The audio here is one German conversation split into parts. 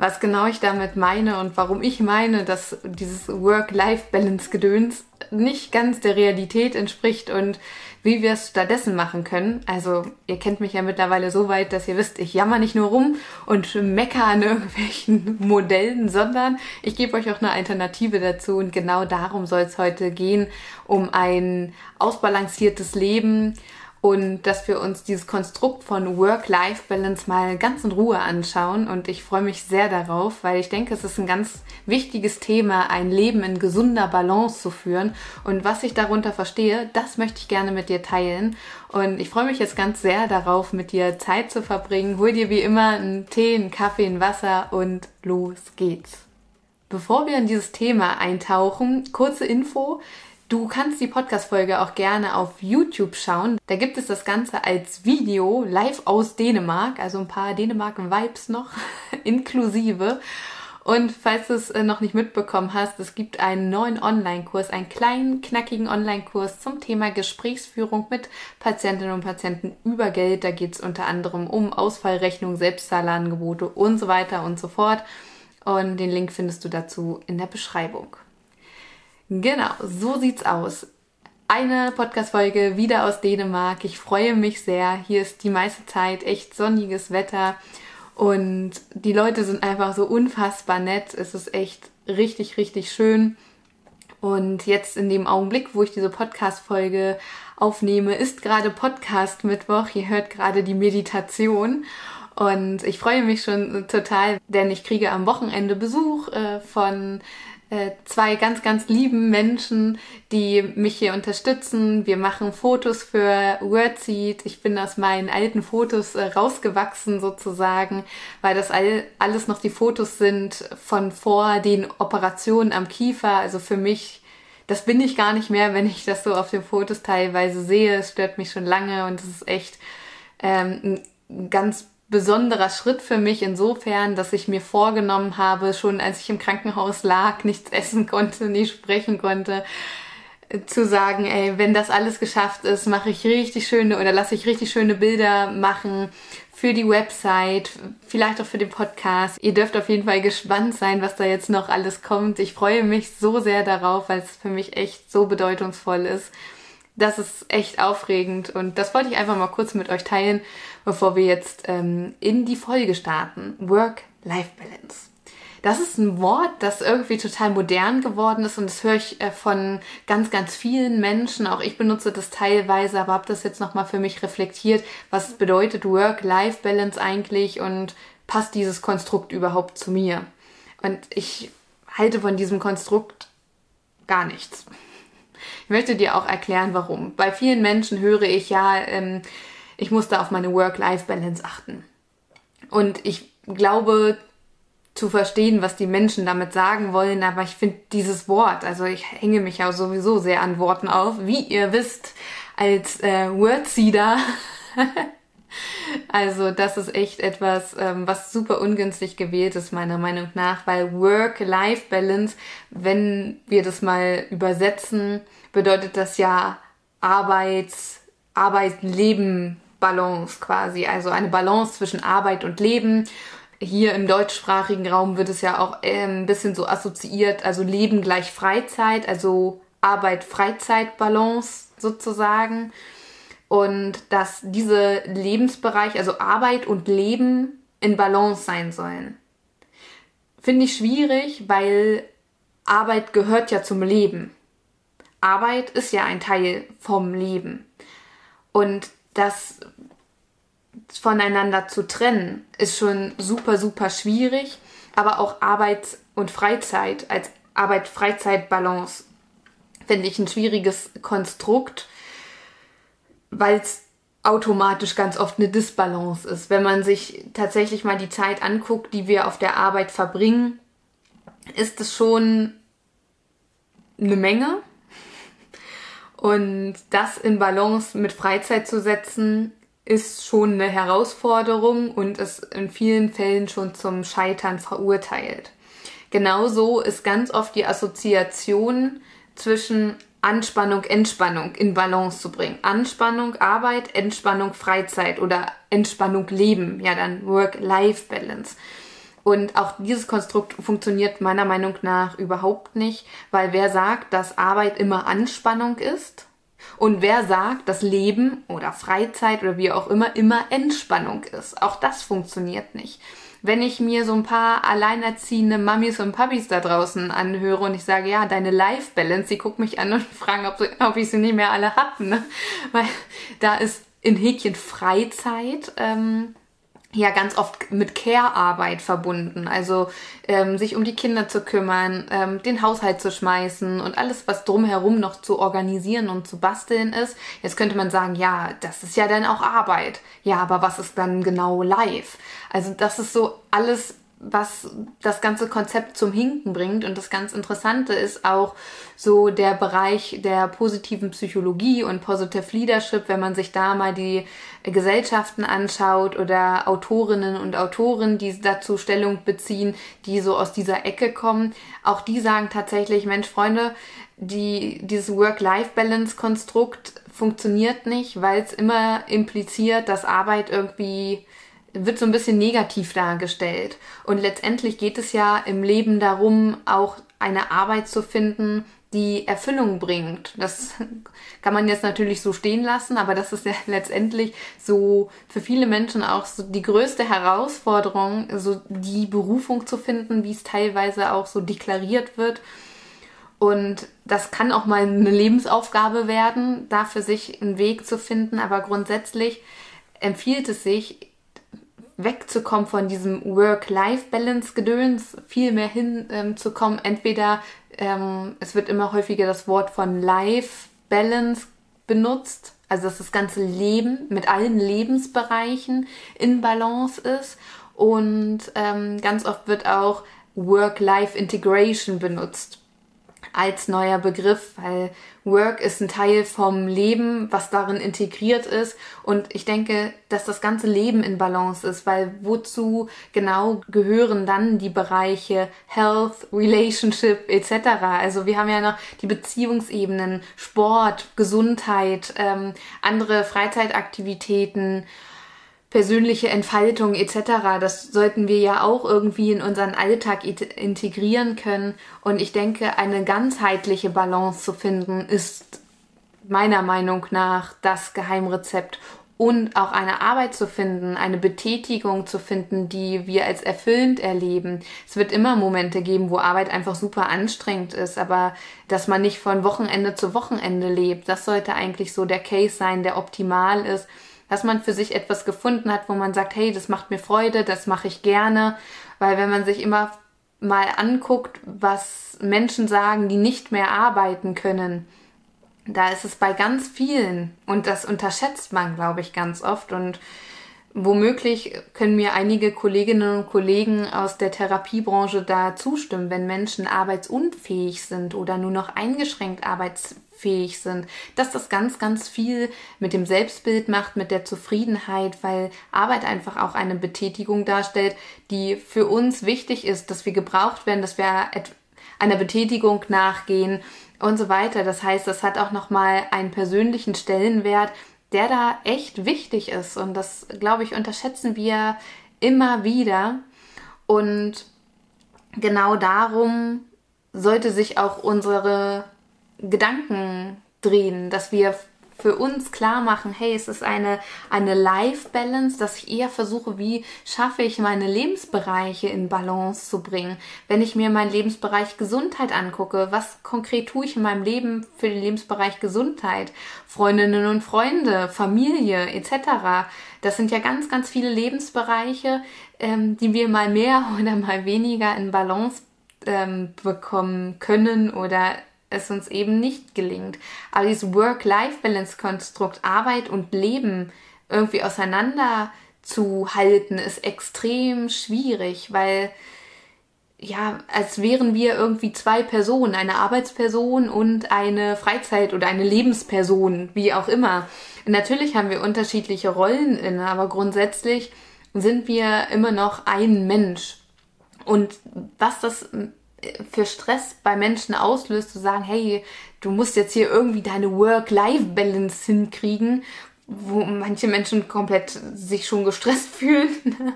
Was genau ich damit meine und warum ich meine, dass dieses Work-Life-Balance-Gedöns nicht ganz der Realität entspricht und wie wir es stattdessen machen können. Also ihr kennt mich ja mittlerweile so weit, dass ihr wisst, ich jammer nicht nur rum und mecker an irgendwelchen Modellen, sondern ich gebe euch auch eine Alternative dazu und genau darum soll es heute gehen, um ein ausbalanciertes Leben, und dass wir uns dieses Konstrukt von Work-Life-Balance mal ganz in Ruhe anschauen. Und ich freue mich sehr darauf, weil ich denke, es ist ein ganz wichtiges Thema, ein Leben in gesunder Balance zu führen. Und was ich darunter verstehe, das möchte ich gerne mit dir teilen. Und ich freue mich jetzt ganz sehr darauf, mit dir Zeit zu verbringen. Hol dir wie immer einen Tee, einen Kaffee, ein Wasser und los geht's. Bevor wir in dieses Thema eintauchen, kurze Info. Du kannst die Podcast-Folge auch gerne auf YouTube schauen. Da gibt es das Ganze als Video live aus Dänemark, also ein paar Dänemark-Vibes noch inklusive. Und falls du es äh, noch nicht mitbekommen hast, es gibt einen neuen Online-Kurs, einen kleinen, knackigen Online-Kurs zum Thema Gesprächsführung mit Patientinnen und Patienten über Geld. Da geht es unter anderem um Ausfallrechnung, Selbstzahlerangebote und so weiter und so fort. Und den Link findest du dazu in der Beschreibung. Genau, so sieht's aus. Eine Podcast-Folge wieder aus Dänemark. Ich freue mich sehr. Hier ist die meiste Zeit echt sonniges Wetter und die Leute sind einfach so unfassbar nett. Es ist echt richtig, richtig schön. Und jetzt in dem Augenblick, wo ich diese Podcast-Folge aufnehme, ist gerade Podcast-Mittwoch. Ihr hört gerade die Meditation. Und ich freue mich schon total, denn ich kriege am Wochenende Besuch äh, von äh, zwei ganz, ganz lieben Menschen, die mich hier unterstützen. Wir machen Fotos für Wordseed. Ich bin aus meinen alten Fotos äh, rausgewachsen sozusagen, weil das all, alles noch die Fotos sind von vor den Operationen am Kiefer. Also für mich, das bin ich gar nicht mehr, wenn ich das so auf den Fotos teilweise sehe. Es stört mich schon lange und es ist echt ähm, ein ganz besonderer Schritt für mich insofern, dass ich mir vorgenommen habe, schon als ich im Krankenhaus lag, nichts essen konnte, nicht sprechen konnte, zu sagen, ey, wenn das alles geschafft ist, mache ich richtig schöne oder lasse ich richtig schöne Bilder machen für die Website, vielleicht auch für den Podcast. Ihr dürft auf jeden Fall gespannt sein, was da jetzt noch alles kommt. Ich freue mich so sehr darauf, weil es für mich echt so bedeutungsvoll ist das ist echt aufregend und das wollte ich einfach mal kurz mit euch teilen, bevor wir jetzt ähm, in die Folge starten. Work-Life-Balance. Das ist ein Wort, das irgendwie total modern geworden ist und das höre ich äh, von ganz, ganz vielen Menschen. Auch ich benutze das teilweise, aber habe das jetzt nochmal für mich reflektiert. Was bedeutet Work-Life-Balance eigentlich und passt dieses Konstrukt überhaupt zu mir? Und ich halte von diesem Konstrukt gar nichts. Ich möchte dir auch erklären, warum. Bei vielen Menschen höre ich ja, ähm, ich muss da auf meine Work-Life-Balance achten. Und ich glaube zu verstehen, was die Menschen damit sagen wollen, aber ich finde dieses Wort, also ich hänge mich ja sowieso sehr an Worten auf, wie ihr wisst, als äh, Wordseeder. Also das ist echt etwas, ähm, was super ungünstig gewählt ist, meiner Meinung nach, weil Work-Life-Balance, wenn wir das mal übersetzen, bedeutet das ja Arbeits, Arbeit-Leben-Balance quasi. Also eine Balance zwischen Arbeit und Leben. Hier im deutschsprachigen Raum wird es ja auch äh, ein bisschen so assoziiert, also Leben gleich Freizeit, also Arbeit-Freizeit-Balance sozusagen. Und dass diese Lebensbereiche, also Arbeit und Leben in Balance sein sollen. Finde ich schwierig, weil Arbeit gehört ja zum Leben. Arbeit ist ja ein Teil vom Leben. Und das voneinander zu trennen, ist schon super, super schwierig. Aber auch Arbeit und Freizeit als Arbeit-Freizeit-Balance finde ich ein schwieriges Konstrukt, weil es automatisch ganz oft eine Disbalance ist. Wenn man sich tatsächlich mal die Zeit anguckt, die wir auf der Arbeit verbringen, ist es schon eine Menge. Und das in Balance mit Freizeit zu setzen, ist schon eine Herausforderung und ist in vielen Fällen schon zum Scheitern verurteilt. Genauso ist ganz oft die Assoziation zwischen Anspannung, Entspannung in Balance zu bringen. Anspannung, Arbeit, Entspannung, Freizeit oder Entspannung, Leben. Ja, dann Work-Life-Balance. Und auch dieses Konstrukt funktioniert meiner Meinung nach überhaupt nicht, weil wer sagt, dass Arbeit immer Anspannung ist und wer sagt, dass Leben oder Freizeit oder wie auch immer immer Entspannung ist. Auch das funktioniert nicht wenn ich mir so ein paar alleinerziehende Mamis und Puppies da draußen anhöre und ich sage, ja, deine Life Balance, die gucken mich an und fragen, ob, ob ich sie nicht mehr alle hab, ne? Weil da ist in Häkchen Freizeit ähm, ja ganz oft mit Care-Arbeit verbunden. Also ähm, sich um die Kinder zu kümmern, ähm, den Haushalt zu schmeißen und alles, was drumherum noch zu organisieren und zu basteln ist. Jetzt könnte man sagen, ja, das ist ja dann auch Arbeit. Ja, aber was ist dann genau live? Also das ist so alles was das ganze Konzept zum Hinken bringt. Und das ganz Interessante ist auch so der Bereich der positiven Psychologie und Positive Leadership, wenn man sich da mal die Gesellschaften anschaut oder Autorinnen und Autoren, die dazu Stellung beziehen, die so aus dieser Ecke kommen. Auch die sagen tatsächlich, Mensch, Freunde, die, dieses Work-Life-Balance-Konstrukt funktioniert nicht, weil es immer impliziert, dass Arbeit irgendwie wird so ein bisschen negativ dargestellt. Und letztendlich geht es ja im Leben darum, auch eine Arbeit zu finden, die Erfüllung bringt. Das kann man jetzt natürlich so stehen lassen, aber das ist ja letztendlich so für viele Menschen auch so die größte Herausforderung, so die Berufung zu finden, wie es teilweise auch so deklariert wird. Und das kann auch mal eine Lebensaufgabe werden, da für sich einen Weg zu finden, aber grundsätzlich empfiehlt es sich, wegzukommen von diesem Work-Life-Balance-Gedöns, viel mehr hinzukommen. Ähm, Entweder ähm, es wird immer häufiger das Wort von Life-Balance benutzt, also dass das ganze Leben mit allen Lebensbereichen in Balance ist. Und ähm, ganz oft wird auch Work-Life-Integration benutzt als neuer Begriff, weil Work ist ein Teil vom Leben, was darin integriert ist. Und ich denke, dass das ganze Leben in Balance ist, weil wozu genau gehören dann die Bereiche Health, Relationship etc. Also wir haben ja noch die Beziehungsebenen, Sport, Gesundheit, ähm, andere Freizeitaktivitäten persönliche Entfaltung etc. Das sollten wir ja auch irgendwie in unseren Alltag integrieren können. Und ich denke, eine ganzheitliche Balance zu finden, ist meiner Meinung nach das Geheimrezept. Und auch eine Arbeit zu finden, eine Betätigung zu finden, die wir als erfüllend erleben. Es wird immer Momente geben, wo Arbeit einfach super anstrengend ist, aber dass man nicht von Wochenende zu Wochenende lebt, das sollte eigentlich so der Case sein, der optimal ist dass man für sich etwas gefunden hat, wo man sagt, hey, das macht mir Freude, das mache ich gerne, weil wenn man sich immer mal anguckt, was Menschen sagen, die nicht mehr arbeiten können, da ist es bei ganz vielen und das unterschätzt man, glaube ich, ganz oft. Und Womöglich können mir einige Kolleginnen und Kollegen aus der Therapiebranche da zustimmen, wenn Menschen arbeitsunfähig sind oder nur noch eingeschränkt arbeitsfähig sind, dass das ganz, ganz viel mit dem Selbstbild macht, mit der Zufriedenheit, weil Arbeit einfach auch eine Betätigung darstellt, die für uns wichtig ist, dass wir gebraucht werden, dass wir einer Betätigung nachgehen und so weiter. Das heißt, das hat auch nochmal einen persönlichen Stellenwert, der da echt wichtig ist. Und das, glaube ich, unterschätzen wir immer wieder. Und genau darum sollte sich auch unsere Gedanken drehen, dass wir für uns klar machen, hey, es ist eine, eine Life-Balance, dass ich eher versuche, wie schaffe ich meine Lebensbereiche in Balance zu bringen. Wenn ich mir meinen Lebensbereich Gesundheit angucke, was konkret tue ich in meinem Leben für den Lebensbereich Gesundheit? Freundinnen und Freunde, Familie etc. Das sind ja ganz, ganz viele Lebensbereiche, ähm, die wir mal mehr oder mal weniger in Balance ähm, bekommen können oder es uns eben nicht gelingt. Aber dieses Work-Life-Balance-Konstrukt Arbeit und Leben irgendwie auseinander zu halten, ist extrem schwierig, weil ja, als wären wir irgendwie zwei Personen, eine Arbeitsperson und eine Freizeit- oder eine Lebensperson, wie auch immer. Natürlich haben wir unterschiedliche Rollen inne, aber grundsätzlich sind wir immer noch ein Mensch. Und was das für Stress bei Menschen auslöst, zu sagen, hey, du musst jetzt hier irgendwie deine Work-Life-Balance hinkriegen, wo manche Menschen komplett sich schon gestresst fühlen,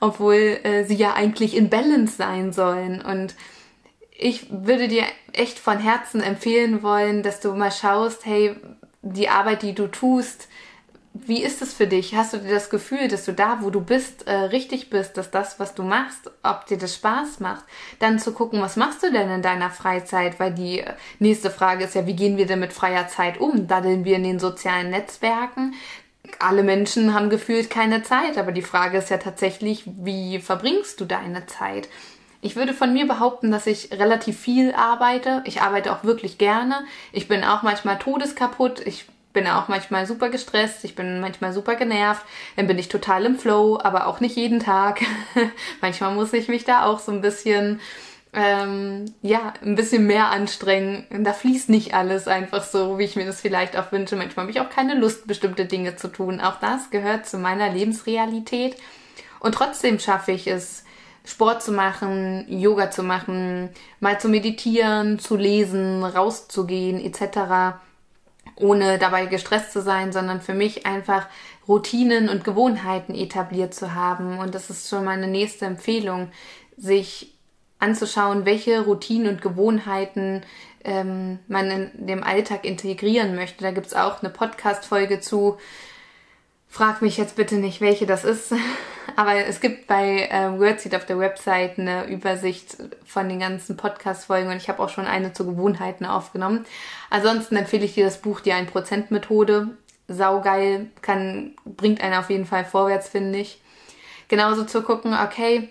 obwohl äh, sie ja eigentlich in Balance sein sollen. Und ich würde dir echt von Herzen empfehlen wollen, dass du mal schaust, hey, die Arbeit, die du tust, wie ist es für dich? Hast du dir das Gefühl, dass du da, wo du bist, äh, richtig bist, dass das, was du machst, ob dir das Spaß macht? Dann zu gucken, was machst du denn in deiner Freizeit? Weil die äh, nächste Frage ist ja, wie gehen wir denn mit freier Zeit um? Daddeln wir in den sozialen Netzwerken? Alle Menschen haben gefühlt keine Zeit, aber die Frage ist ja tatsächlich, wie verbringst du deine Zeit? Ich würde von mir behaupten, dass ich relativ viel arbeite. Ich arbeite auch wirklich gerne. Ich bin auch manchmal todeskaputt. Ich bin auch manchmal super gestresst, ich bin manchmal super genervt, dann bin ich total im Flow, aber auch nicht jeden Tag. manchmal muss ich mich da auch so ein bisschen, ähm, ja, ein bisschen mehr anstrengen. Da fließt nicht alles einfach so, wie ich mir das vielleicht auch wünsche. Manchmal habe ich auch keine Lust, bestimmte Dinge zu tun. Auch das gehört zu meiner Lebensrealität. Und trotzdem schaffe ich es, Sport zu machen, Yoga zu machen, mal zu meditieren, zu lesen, rauszugehen etc ohne dabei gestresst zu sein, sondern für mich einfach Routinen und Gewohnheiten etabliert zu haben. Und das ist schon meine nächste Empfehlung, sich anzuschauen, welche Routinen und Gewohnheiten ähm, man in dem Alltag integrieren möchte. Da gibt's auch eine Podcast-Folge zu. Frag mich jetzt bitte nicht, welche das ist. Aber es gibt bei äh, Wordseed auf der Website eine Übersicht von den ganzen Podcast-Folgen und ich habe auch schon eine zu Gewohnheiten aufgenommen. Ansonsten empfehle ich dir das Buch Die 1%-Methode. Saugeil, kann, bringt einen auf jeden Fall vorwärts, finde ich. Genauso zu gucken, okay,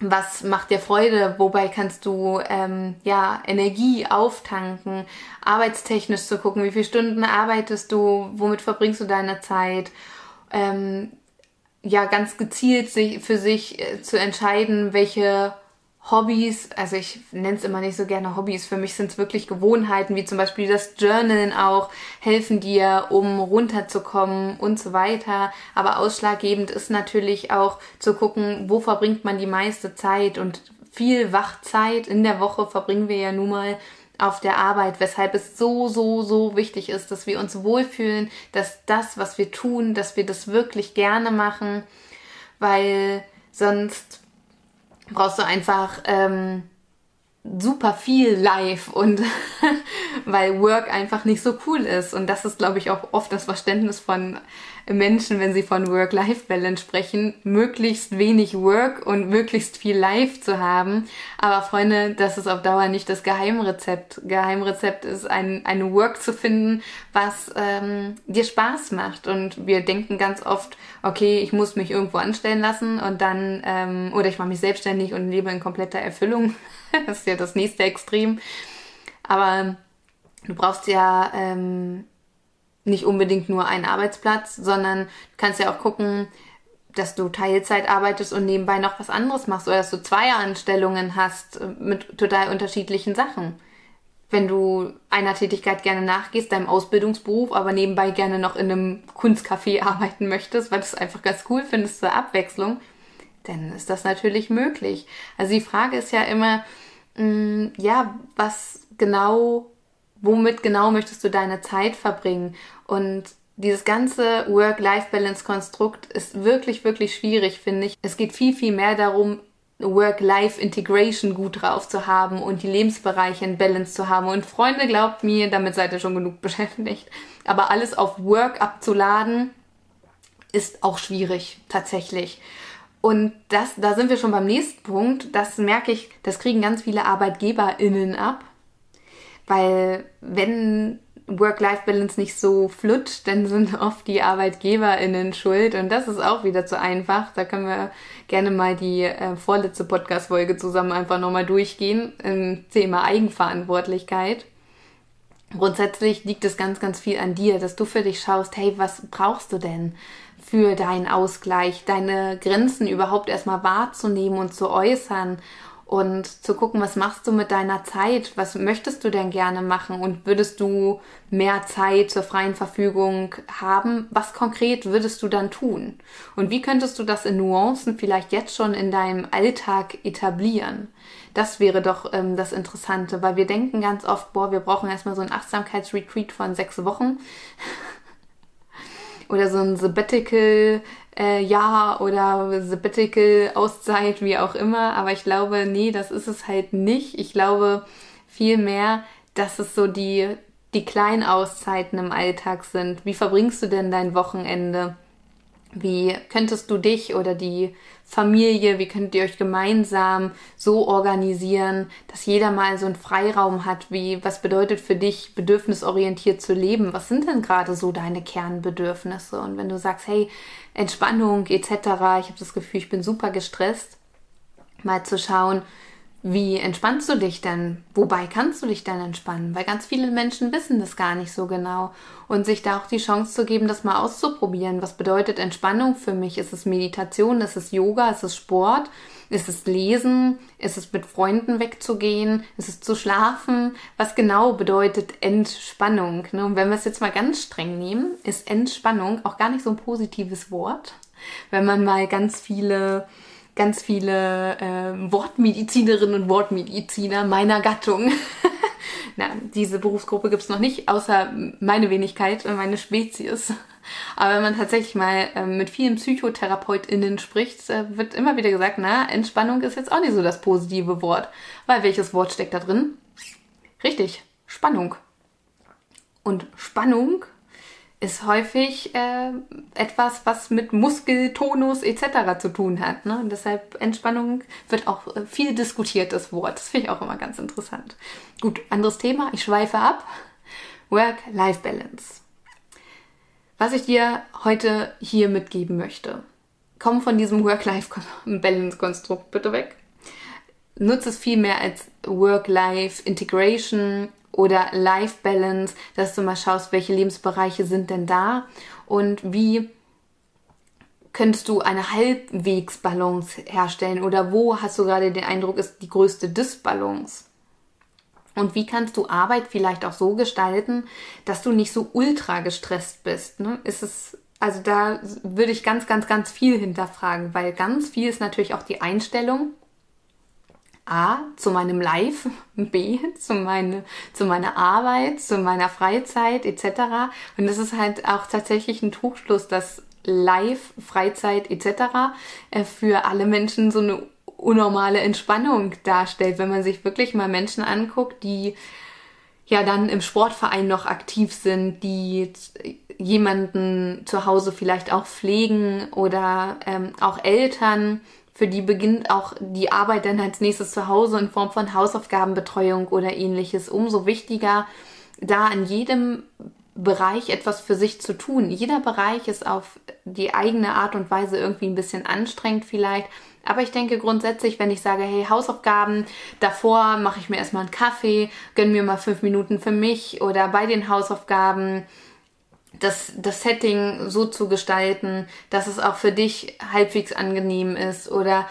was macht dir Freude, wobei kannst du ähm, ja Energie auftanken, arbeitstechnisch zu gucken, wie viele Stunden arbeitest du, womit verbringst du deine Zeit, ähm, ja ganz gezielt sich, für sich äh, zu entscheiden, welche Hobbys, also ich nenne es immer nicht so gerne Hobbys, für mich sind es wirklich Gewohnheiten, wie zum Beispiel das Journalen auch, helfen dir, um runterzukommen und so weiter. Aber ausschlaggebend ist natürlich auch zu gucken, wo verbringt man die meiste Zeit und viel Wachzeit in der Woche verbringen wir ja nun mal auf der Arbeit, weshalb es so, so, so wichtig ist, dass wir uns wohlfühlen, dass das, was wir tun, dass wir das wirklich gerne machen, weil sonst brauchst du einfach ähm, super viel live und weil Work einfach nicht so cool ist. Und das ist, glaube ich, auch oft das Verständnis von Menschen, wenn sie von Work-Life-Balance sprechen, möglichst wenig Work und möglichst viel Life zu haben. Aber Freunde, das ist auf Dauer nicht das Geheimrezept. Geheimrezept ist ein, ein Work zu finden, was ähm, dir Spaß macht. Und wir denken ganz oft, okay, ich muss mich irgendwo anstellen lassen und dann, ähm, oder ich mache mich selbstständig und lebe in kompletter Erfüllung. das ist ja das nächste Extrem. Aber du brauchst ja ähm, nicht unbedingt nur einen Arbeitsplatz, sondern du kannst ja auch gucken, dass du Teilzeit arbeitest und nebenbei noch was anderes machst oder dass du zwei Anstellungen hast mit total unterschiedlichen Sachen. Wenn du einer Tätigkeit gerne nachgehst, deinem Ausbildungsberuf, aber nebenbei gerne noch in einem Kunstcafé arbeiten möchtest, weil du es einfach ganz cool findest zur Abwechslung, dann ist das natürlich möglich. Also die Frage ist ja immer, mm, ja, was genau womit genau möchtest du deine Zeit verbringen? Und dieses ganze Work-Life-Balance-Konstrukt ist wirklich, wirklich schwierig, finde ich. Es geht viel, viel mehr darum, Work-Life-Integration gut drauf zu haben und die Lebensbereiche in Balance zu haben. Und Freunde, glaubt mir, damit seid ihr schon genug beschäftigt. Aber alles auf Work abzuladen, ist auch schwierig, tatsächlich. Und das, da sind wir schon beim nächsten Punkt. Das merke ich, das kriegen ganz viele ArbeitgeberInnen ab. Weil wenn Work-Life-Balance nicht so flutscht, dann sind oft die ArbeitgeberInnen schuld und das ist auch wieder zu einfach. Da können wir gerne mal die äh, vorletzte Podcast-Folge zusammen einfach nochmal durchgehen im Thema Eigenverantwortlichkeit. grundsätzlich liegt es ganz, ganz viel an dir, dass du für dich schaust, hey, was brauchst du denn für deinen Ausgleich, deine Grenzen überhaupt erstmal wahrzunehmen und zu äußern und zu gucken, was machst du mit deiner Zeit, was möchtest du denn gerne machen? Und würdest du mehr Zeit zur freien Verfügung haben, was konkret würdest du dann tun? Und wie könntest du das in Nuancen vielleicht jetzt schon in deinem Alltag etablieren. Das wäre doch ähm, das Interessante, weil wir denken ganz oft, boah, wir brauchen erstmal so ein Achtsamkeitsretreat von sechs Wochen oder so ein Sabbatical äh, Jahr oder Sabbatical Auszeit, wie auch immer. Aber ich glaube, nee, das ist es halt nicht. Ich glaube vielmehr, dass es so die, die kleinen Auszeiten im Alltag sind. Wie verbringst du denn dein Wochenende? Wie könntest du dich oder die Familie, wie könnt ihr euch gemeinsam so organisieren, dass jeder mal so einen Freiraum hat, wie was bedeutet für dich bedürfnisorientiert zu leben? Was sind denn gerade so deine Kernbedürfnisse? Und wenn du sagst, hey, Entspannung etc., ich habe das Gefühl, ich bin super gestresst, mal zu schauen, wie entspannst du dich denn? Wobei kannst du dich denn entspannen? Weil ganz viele Menschen wissen das gar nicht so genau. Und sich da auch die Chance zu geben, das mal auszuprobieren. Was bedeutet Entspannung für mich? Ist es Meditation? Ist es Yoga? Ist es Sport? Ist es Lesen? Ist es mit Freunden wegzugehen? Ist es zu schlafen? Was genau bedeutet Entspannung? Ne? Und wenn wir es jetzt mal ganz streng nehmen, ist Entspannung auch gar nicht so ein positives Wort. Wenn man mal ganz viele ganz viele äh, Wortmedizinerinnen und Wortmediziner meiner Gattung. Na, diese Berufsgruppe gibt es noch nicht, außer meine Wenigkeit und meine Spezies. Aber wenn man tatsächlich mal äh, mit vielen PsychotherapeutInnen spricht, äh, wird immer wieder gesagt, na, Entspannung ist jetzt auch nicht so das positive Wort. Weil welches Wort steckt da drin? Richtig, Spannung. Und Spannung ist häufig äh, etwas, was mit Muskeltonus etc. zu tun hat. Ne? Und deshalb Entspannung wird auch äh, viel diskutiertes Wort. Das finde ich auch immer ganz interessant. Gut, anderes Thema. Ich schweife ab. Work-Life-Balance. Was ich dir heute hier mitgeben möchte, komm von diesem Work-Life-Balance-Konstrukt bitte weg. Nutze es viel mehr als Work-Life-Integration oder Life Balance, dass du mal schaust, welche Lebensbereiche sind denn da und wie könntest du eine Halbwegsbalance herstellen oder wo hast du gerade den Eindruck, ist die größte Disbalance? Und wie kannst du Arbeit vielleicht auch so gestalten, dass du nicht so ultra gestresst bist? Ne? Ist es, also da würde ich ganz, ganz, ganz viel hinterfragen, weil ganz viel ist natürlich auch die Einstellung A, zu meinem Live, B, zu, meine, zu meiner Arbeit, zu meiner Freizeit etc. Und es ist halt auch tatsächlich ein Trugschluss, dass Live, Freizeit etc. Äh, für alle Menschen so eine unnormale Entspannung darstellt, wenn man sich wirklich mal Menschen anguckt, die ja dann im Sportverein noch aktiv sind, die jemanden zu Hause vielleicht auch pflegen oder ähm, auch Eltern, für die beginnt auch die Arbeit dann als nächstes zu Hause in Form von Hausaufgabenbetreuung oder ähnliches. Umso wichtiger, da in jedem Bereich etwas für sich zu tun. Jeder Bereich ist auf die eigene Art und Weise irgendwie ein bisschen anstrengend vielleicht. Aber ich denke grundsätzlich, wenn ich sage, hey, Hausaufgaben, davor mache ich mir erstmal einen Kaffee, gönn mir mal fünf Minuten für mich oder bei den Hausaufgaben das, das Setting so zu gestalten, dass es auch für dich halbwegs angenehm ist oder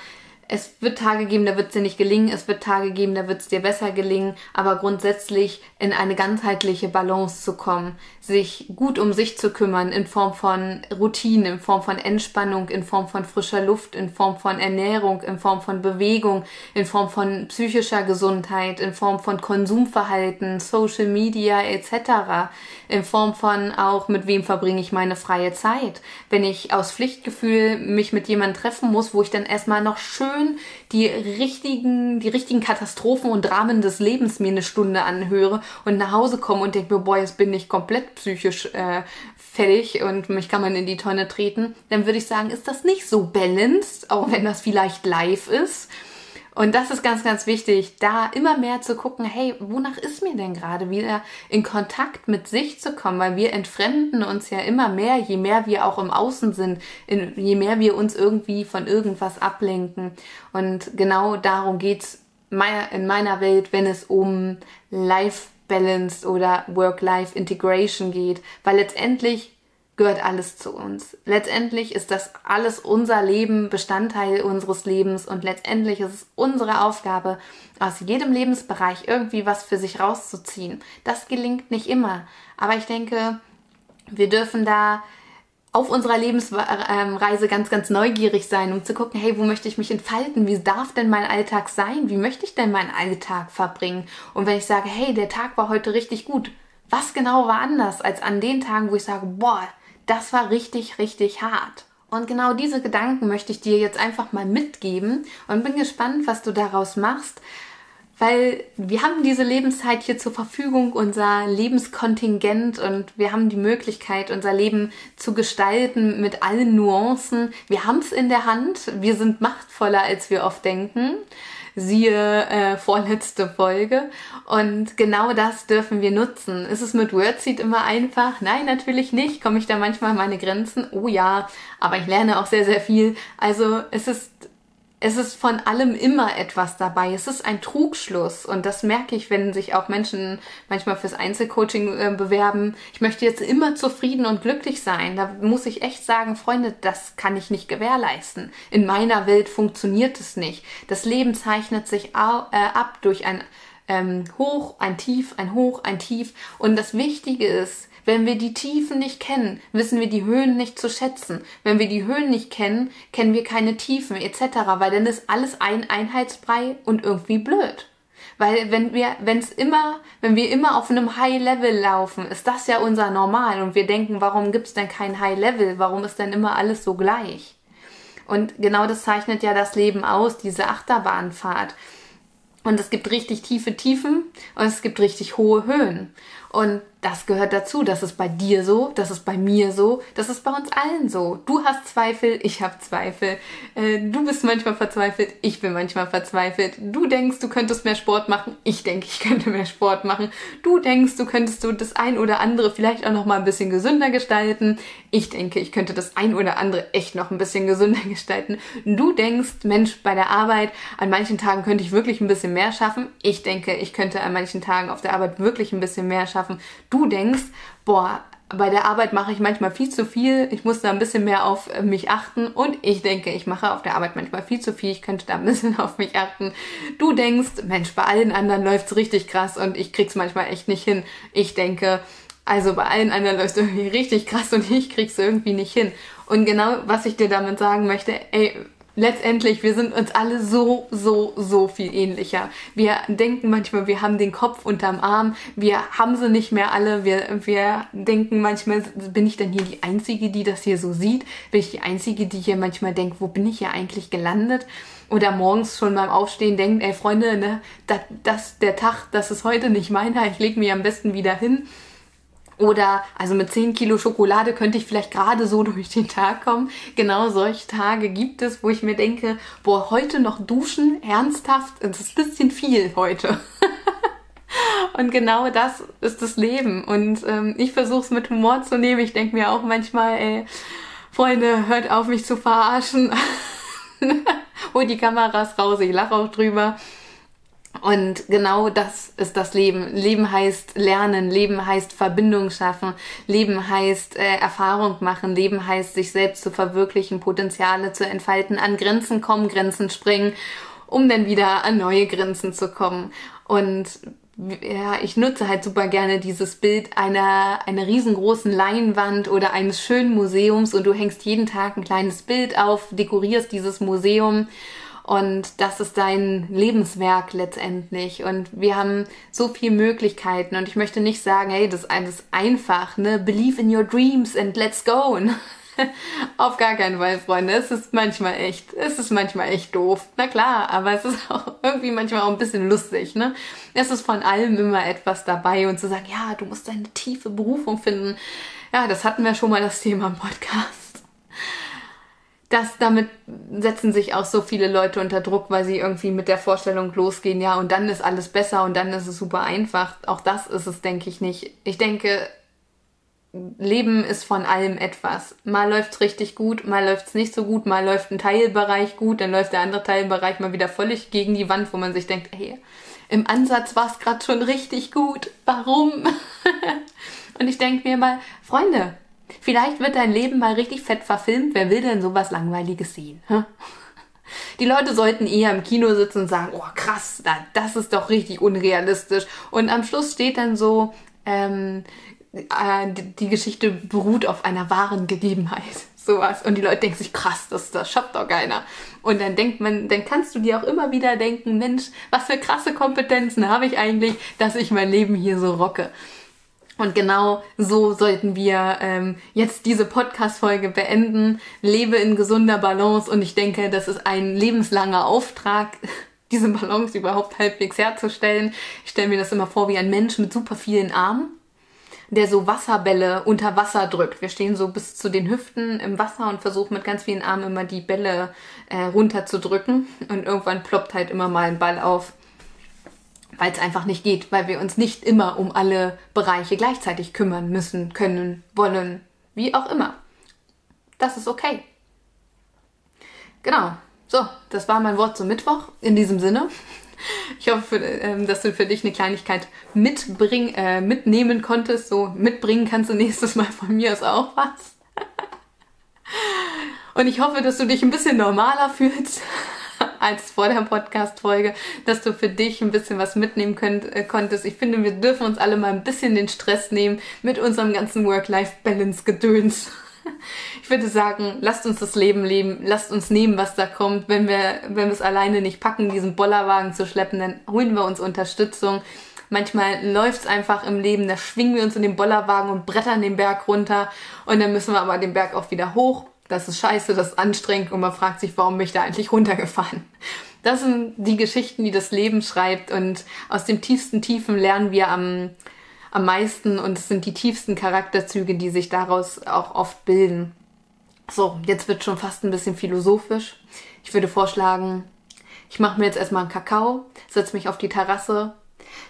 es wird Tage geben, da wird es dir nicht gelingen, es wird Tage geben, da wird es dir besser gelingen, aber grundsätzlich in eine ganzheitliche Balance zu kommen, sich gut um sich zu kümmern in Form von Routine, in Form von Entspannung, in Form von frischer Luft, in Form von Ernährung, in Form von Bewegung, in Form von psychischer Gesundheit, in Form von Konsumverhalten, Social Media etc., in Form von auch mit wem verbringe ich meine freie Zeit. Wenn ich aus Pflichtgefühl mich mit jemandem treffen muss, wo ich dann erstmal noch schön die richtigen, die richtigen Katastrophen und Dramen des Lebens mir eine Stunde anhöre und nach Hause komme und denke mir, boah, jetzt bin ich komplett psychisch äh, fertig und mich kann man in die Tonne treten, dann würde ich sagen, ist das nicht so balanced, auch wenn das vielleicht live ist. Und das ist ganz, ganz wichtig, da immer mehr zu gucken, hey, wonach ist mir denn gerade wieder in Kontakt mit sich zu kommen, weil wir entfremden uns ja immer mehr, je mehr wir auch im Außen sind, je mehr wir uns irgendwie von irgendwas ablenken. Und genau darum geht's in meiner Welt, wenn es um Life Balance oder Work-Life Integration geht, weil letztendlich gehört alles zu uns. Letztendlich ist das alles unser Leben, Bestandteil unseres Lebens und letztendlich ist es unsere Aufgabe, aus jedem Lebensbereich irgendwie was für sich rauszuziehen. Das gelingt nicht immer, aber ich denke, wir dürfen da auf unserer Lebensreise ganz, ganz neugierig sein, um zu gucken, hey, wo möchte ich mich entfalten? Wie darf denn mein Alltag sein? Wie möchte ich denn meinen Alltag verbringen? Und wenn ich sage, hey, der Tag war heute richtig gut, was genau war anders als an den Tagen, wo ich sage, boah, das war richtig, richtig hart. Und genau diese Gedanken möchte ich dir jetzt einfach mal mitgeben und bin gespannt, was du daraus machst, weil wir haben diese Lebenszeit hier zur Verfügung, unser Lebenskontingent und wir haben die Möglichkeit, unser Leben zu gestalten mit allen Nuancen. Wir haben es in der Hand, wir sind machtvoller, als wir oft denken. Siehe äh, vorletzte Folge. Und genau das dürfen wir nutzen. Ist es mit Wordseed immer einfach? Nein, natürlich nicht. Komme ich da manchmal an meine Grenzen? Oh ja, aber ich lerne auch sehr, sehr viel. Also es ist es ist von allem immer etwas dabei. Es ist ein Trugschluss und das merke ich, wenn sich auch Menschen manchmal fürs Einzelcoaching äh, bewerben. Ich möchte jetzt immer zufrieden und glücklich sein. Da muss ich echt sagen, Freunde, das kann ich nicht gewährleisten. In meiner Welt funktioniert es nicht. Das Leben zeichnet sich äh, ab durch ein ähm, Hoch, ein Tief, ein Hoch, ein Tief. Und das Wichtige ist, wenn wir die Tiefen nicht kennen, wissen wir die Höhen nicht zu schätzen. Wenn wir die Höhen nicht kennen, kennen wir keine Tiefen etc., weil dann ist alles ein Einheitsbrei und irgendwie blöd. Weil wenn wir, wenn es immer, wenn wir immer auf einem High Level laufen, ist das ja unser Normal und wir denken, warum gibt's denn kein High Level? Warum ist denn immer alles so gleich? Und genau das zeichnet ja das Leben aus, diese Achterbahnfahrt. Und es gibt richtig tiefe Tiefen und es gibt richtig hohe Höhen. Und das gehört dazu. Das ist bei dir so, das ist bei mir so, das ist bei uns allen so. Du hast Zweifel, ich habe Zweifel. Äh, du bist manchmal verzweifelt, ich bin manchmal verzweifelt. Du denkst, du könntest mehr Sport machen, ich denke, ich könnte mehr Sport machen. Du denkst, du könntest du das ein oder andere vielleicht auch noch mal ein bisschen gesünder gestalten. Ich denke, ich könnte das ein oder andere echt noch ein bisschen gesünder gestalten. Du denkst, Mensch, bei der Arbeit an manchen Tagen könnte ich wirklich ein bisschen mehr schaffen. Ich denke, ich könnte an manchen Tagen auf der Arbeit wirklich ein bisschen mehr schaffen. Du denkst, boah, bei der Arbeit mache ich manchmal viel zu viel, ich muss da ein bisschen mehr auf äh, mich achten und ich denke, ich mache auf der Arbeit manchmal viel zu viel, ich könnte da ein bisschen auf mich achten. Du denkst, Mensch, bei allen anderen läuft's richtig krass und ich krieg's manchmal echt nicht hin. Ich denke, also bei allen anderen läuft's irgendwie richtig krass und ich krieg's irgendwie nicht hin. Und genau, was ich dir damit sagen möchte, ey, letztendlich, wir sind uns alle so, so, so viel ähnlicher. Wir denken manchmal, wir haben den Kopf unterm Arm, wir haben sie nicht mehr alle, wir, wir denken manchmal, bin ich denn hier die Einzige, die das hier so sieht? Bin ich die Einzige, die hier manchmal denkt, wo bin ich hier eigentlich gelandet? Oder morgens schon beim Aufstehen denkt, ey Freunde, ne, das, das, der Tag, das ist heute nicht meiner, ich leg mich am besten wieder hin. Oder also mit 10 Kilo Schokolade könnte ich vielleicht gerade so durch den Tag kommen. Genau solche Tage gibt es, wo ich mir denke, boah, heute noch duschen, ernsthaft, das ist ein bisschen viel heute. Und genau das ist das Leben. Und ähm, ich versuche es mit Humor zu nehmen. Ich denke mir auch manchmal, ey, Freunde, hört auf mich zu verarschen. Hol die Kameras raus, ich lache auch drüber. Und genau das ist das Leben. Leben heißt lernen, Leben heißt Verbindung schaffen, Leben heißt äh, Erfahrung machen, Leben heißt sich selbst zu verwirklichen, Potenziale zu entfalten, an Grenzen kommen, Grenzen springen, um dann wieder an neue Grenzen zu kommen. Und ja, ich nutze halt super gerne dieses Bild einer, einer riesengroßen Leinwand oder eines schönen Museums und du hängst jeden Tag ein kleines Bild auf, dekorierst dieses Museum und das ist dein Lebenswerk letztendlich. Und wir haben so viele Möglichkeiten. Und ich möchte nicht sagen, hey, das ist alles einfach, ne? Believe in your dreams and let's go. Auf gar keinen Fall, Freunde. Es ist manchmal echt, es ist manchmal echt doof. Na klar, aber es ist auch irgendwie manchmal auch ein bisschen lustig, ne? Es ist von allem immer etwas dabei und zu sagen, ja, du musst deine tiefe Berufung finden. Ja, das hatten wir schon mal das Thema im Podcast das damit setzen sich auch so viele Leute unter Druck, weil sie irgendwie mit der Vorstellung losgehen, ja, und dann ist alles besser und dann ist es super einfach. Auch das ist es, denke ich, nicht. Ich denke, Leben ist von allem etwas. Mal läuft's richtig gut, mal läuft's nicht so gut, mal läuft ein Teilbereich gut, dann läuft der andere Teilbereich mal wieder völlig gegen die Wand, wo man sich denkt, hey, im Ansatz war's gerade schon richtig gut. Warum? Und ich denke mir mal, Freunde, vielleicht wird dein Leben mal richtig fett verfilmt. Wer will denn sowas Langweiliges sehen? Die Leute sollten eher im Kino sitzen und sagen, oh krass, das ist doch richtig unrealistisch. Und am Schluss steht dann so, ähm, äh, die Geschichte beruht auf einer wahren Gegebenheit. Sowas. Und die Leute denken sich, krass, das, das schafft doch keiner. Und dann denkt man, dann kannst du dir auch immer wieder denken, Mensch, was für krasse Kompetenzen habe ich eigentlich, dass ich mein Leben hier so rocke. Und genau so sollten wir ähm, jetzt diese Podcast-Folge beenden. Lebe in gesunder Balance und ich denke, das ist ein lebenslanger Auftrag, diese Balance überhaupt halbwegs herzustellen. Ich stelle mir das immer vor wie ein Mensch mit super vielen Armen der so Wasserbälle unter Wasser drückt. Wir stehen so bis zu den Hüften im Wasser und versuchen mit ganz vielen Armen immer die Bälle äh, runterzudrücken. Und irgendwann ploppt halt immer mal ein Ball auf, weil es einfach nicht geht, weil wir uns nicht immer um alle Bereiche gleichzeitig kümmern müssen, können, wollen, wie auch immer. Das ist okay. Genau. So, das war mein Wort zum Mittwoch. In diesem Sinne. Ich hoffe, ähm, dass du für dich eine Kleinigkeit mitbring, äh, mitnehmen konntest. So mitbringen kannst du nächstes Mal von mir aus auch was. Und ich hoffe, dass du dich ein bisschen normaler fühlst als vor der Podcast-Folge, dass du für dich ein bisschen was mitnehmen könnt, äh, konntest. Ich finde, wir dürfen uns alle mal ein bisschen den Stress nehmen mit unserem ganzen Work-Life-Balance-Gedöns. Ich würde sagen, lasst uns das Leben leben, lasst uns nehmen, was da kommt. Wenn wir, wenn wir es alleine nicht packen, diesen Bollerwagen zu schleppen, dann holen wir uns Unterstützung. Manchmal läuft es einfach im Leben, da schwingen wir uns in den Bollerwagen und brettern den Berg runter und dann müssen wir aber den Berg auch wieder hoch. Das ist scheiße, das ist anstrengend und man fragt sich, warum bin ich da eigentlich runtergefahren? Das sind die Geschichten, die das Leben schreibt und aus dem tiefsten Tiefen lernen wir am, am meisten und es sind die tiefsten Charakterzüge, die sich daraus auch oft bilden. So, jetzt wird schon fast ein bisschen philosophisch. Ich würde vorschlagen, ich mache mir jetzt erstmal einen Kakao, setze mich auf die Terrasse,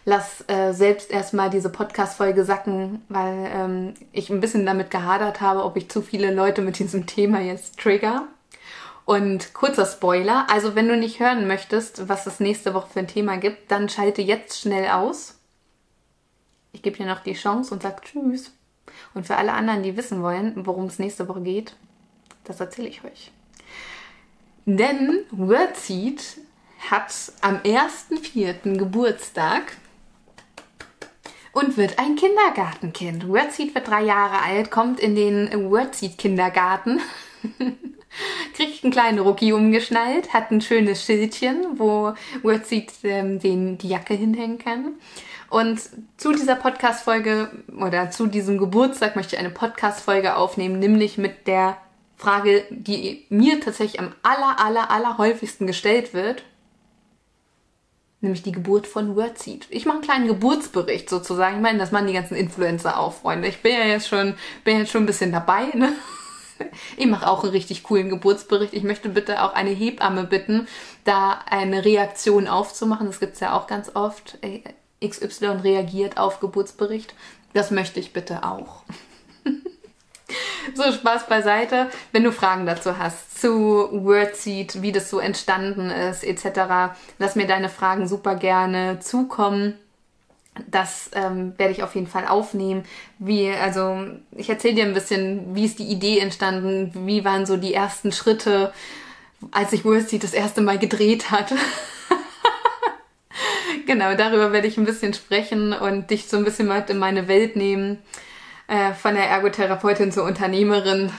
lass äh, selbst erstmal diese Podcast-Folge sacken, weil ähm, ich ein bisschen damit gehadert habe, ob ich zu viele Leute mit diesem Thema jetzt trigger. Und kurzer Spoiler, also wenn du nicht hören möchtest, was es nächste Woche für ein Thema gibt, dann schalte jetzt schnell aus ich gebe dir noch die Chance und sage Tschüss. Und für alle anderen, die wissen wollen, worum es nächste Woche geht, das erzähle ich euch. Denn Wordseed hat am 1.4. Geburtstag und wird ein Kindergartenkind. Wordseed wird drei Jahre alt, kommt in den Wordseed-Kindergarten, kriegt einen kleinen Rucki umgeschnallt, hat ein schönes Schildchen, wo Wordseed ähm, den, die Jacke hinhängen kann und zu dieser Podcast-Folge oder zu diesem Geburtstag möchte ich eine Podcast-Folge aufnehmen, nämlich mit der Frage, die mir tatsächlich am aller, aller, aller häufigsten gestellt wird. Nämlich die Geburt von Wordseed. Ich mache einen kleinen Geburtsbericht sozusagen. Ich meine, das machen die ganzen Influencer auch, Freunde. Ich bin ja jetzt schon, bin jetzt schon ein bisschen dabei, ne? Ich mache auch einen richtig coolen Geburtsbericht. Ich möchte bitte auch eine Hebamme bitten, da eine Reaktion aufzumachen. Das gibt's ja auch ganz oft. XY reagiert auf Geburtsbericht. Das möchte ich bitte auch. so, Spaß beiseite. Wenn du Fragen dazu hast, zu Wordseed, wie das so entstanden ist, etc., lass mir deine Fragen super gerne zukommen. Das ähm, werde ich auf jeden Fall aufnehmen. Wie, also, ich erzähle dir ein bisschen, wie ist die Idee entstanden, wie waren so die ersten Schritte, als ich Wordseed das erste Mal gedreht hat. genau, darüber werde ich ein bisschen sprechen und dich so ein bisschen mit in meine Welt nehmen. Äh, von der Ergotherapeutin zur Unternehmerin.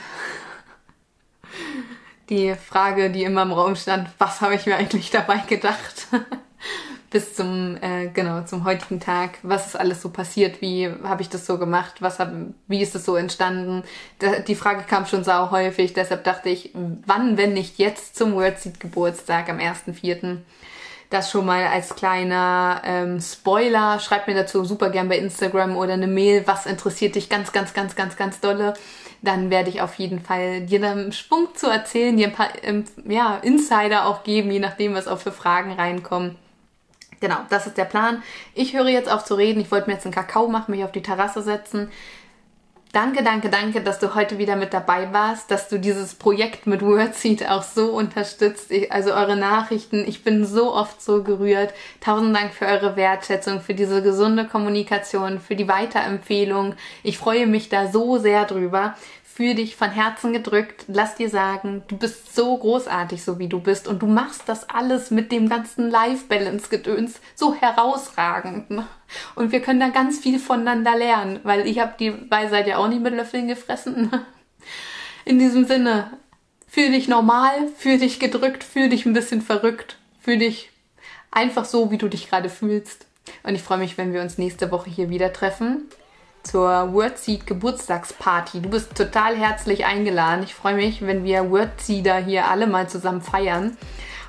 Die Frage, die immer im Raum stand, was habe ich mir eigentlich dabei gedacht? Bis zum, äh, genau, zum heutigen Tag. Was ist alles so passiert? Wie habe ich das so gemacht? Was hab, wie ist das so entstanden? Da, die Frage kam schon sau häufig, deshalb dachte ich, wann, wenn nicht jetzt zum Wordseed Geburtstag am 1.4. Das schon mal als kleiner ähm, Spoiler. Schreib mir dazu super gern bei Instagram oder eine Mail, was interessiert dich ganz, ganz, ganz, ganz, ganz dolle. Dann werde ich auf jeden Fall dir einen Schwung zu erzählen, dir ein paar ähm, ja, Insider auch geben, je nachdem, was auch für Fragen reinkommen. Genau, das ist der Plan. Ich höre jetzt auf zu reden. Ich wollte mir jetzt einen Kakao machen, mich auf die Terrasse setzen. Danke, danke, danke, dass du heute wieder mit dabei warst, dass du dieses Projekt mit Wordseed auch so unterstützt. Ich, also eure Nachrichten, ich bin so oft so gerührt. Tausend Dank für eure Wertschätzung, für diese gesunde Kommunikation, für die Weiterempfehlung. Ich freue mich da so sehr drüber fühl dich von Herzen gedrückt. Lass dir sagen, du bist so großartig, so wie du bist. Und du machst das alles mit dem ganzen Life-Balance-Gedöns so herausragend. Und wir können da ganz viel voneinander lernen, weil ich habe die Weisheit ja auch nicht mit Löffeln gefressen. In diesem Sinne, fühl dich normal, fühl dich gedrückt, fühl dich ein bisschen verrückt, fühl dich einfach so, wie du dich gerade fühlst. Und ich freue mich, wenn wir uns nächste Woche hier wieder treffen zur Wordseed Geburtstagsparty. Du bist total herzlich eingeladen. Ich freue mich, wenn wir Wordseeder hier alle mal zusammen feiern.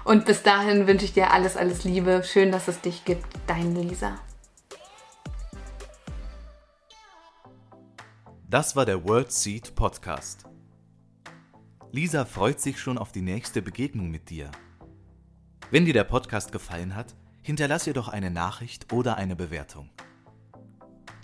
Und bis dahin wünsche ich dir alles, alles Liebe. Schön, dass es dich gibt. Dein Lisa. Das war der Wordseed Podcast. Lisa freut sich schon auf die nächste Begegnung mit dir. Wenn dir der Podcast gefallen hat, hinterlass ihr doch eine Nachricht oder eine Bewertung.